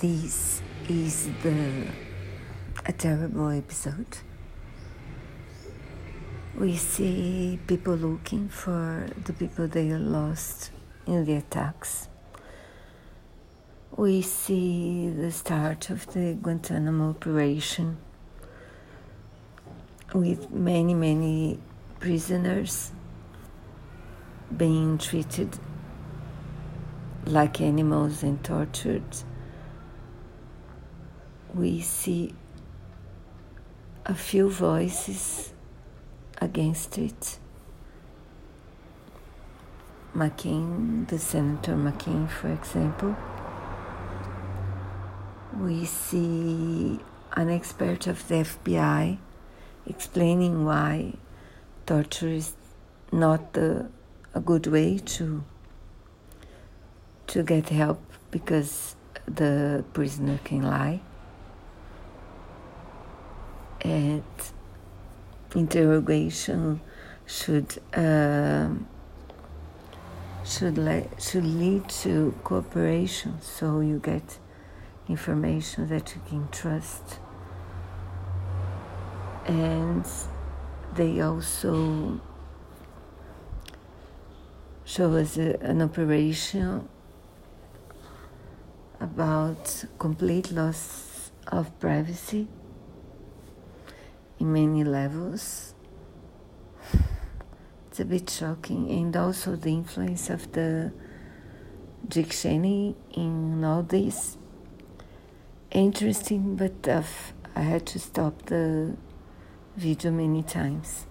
this is the a terrible episode. We see people looking for the people they lost in the attacks. We see the start of the Guantanamo operation with many, many prisoners being treated like animals and tortured we see a few voices against it. McCain, the Senator McCain, for example. We see an expert of the FBI explaining why torture is not the, a good way to to get help because the prisoner can lie at interrogation should uh, should le- should lead to cooperation. So you get information that you can trust. And they also show us a, an operation about complete loss of privacy in many levels. It's a bit shocking, and also the influence of the Cheney in all this. Interesting, but. I had to stop the video many times.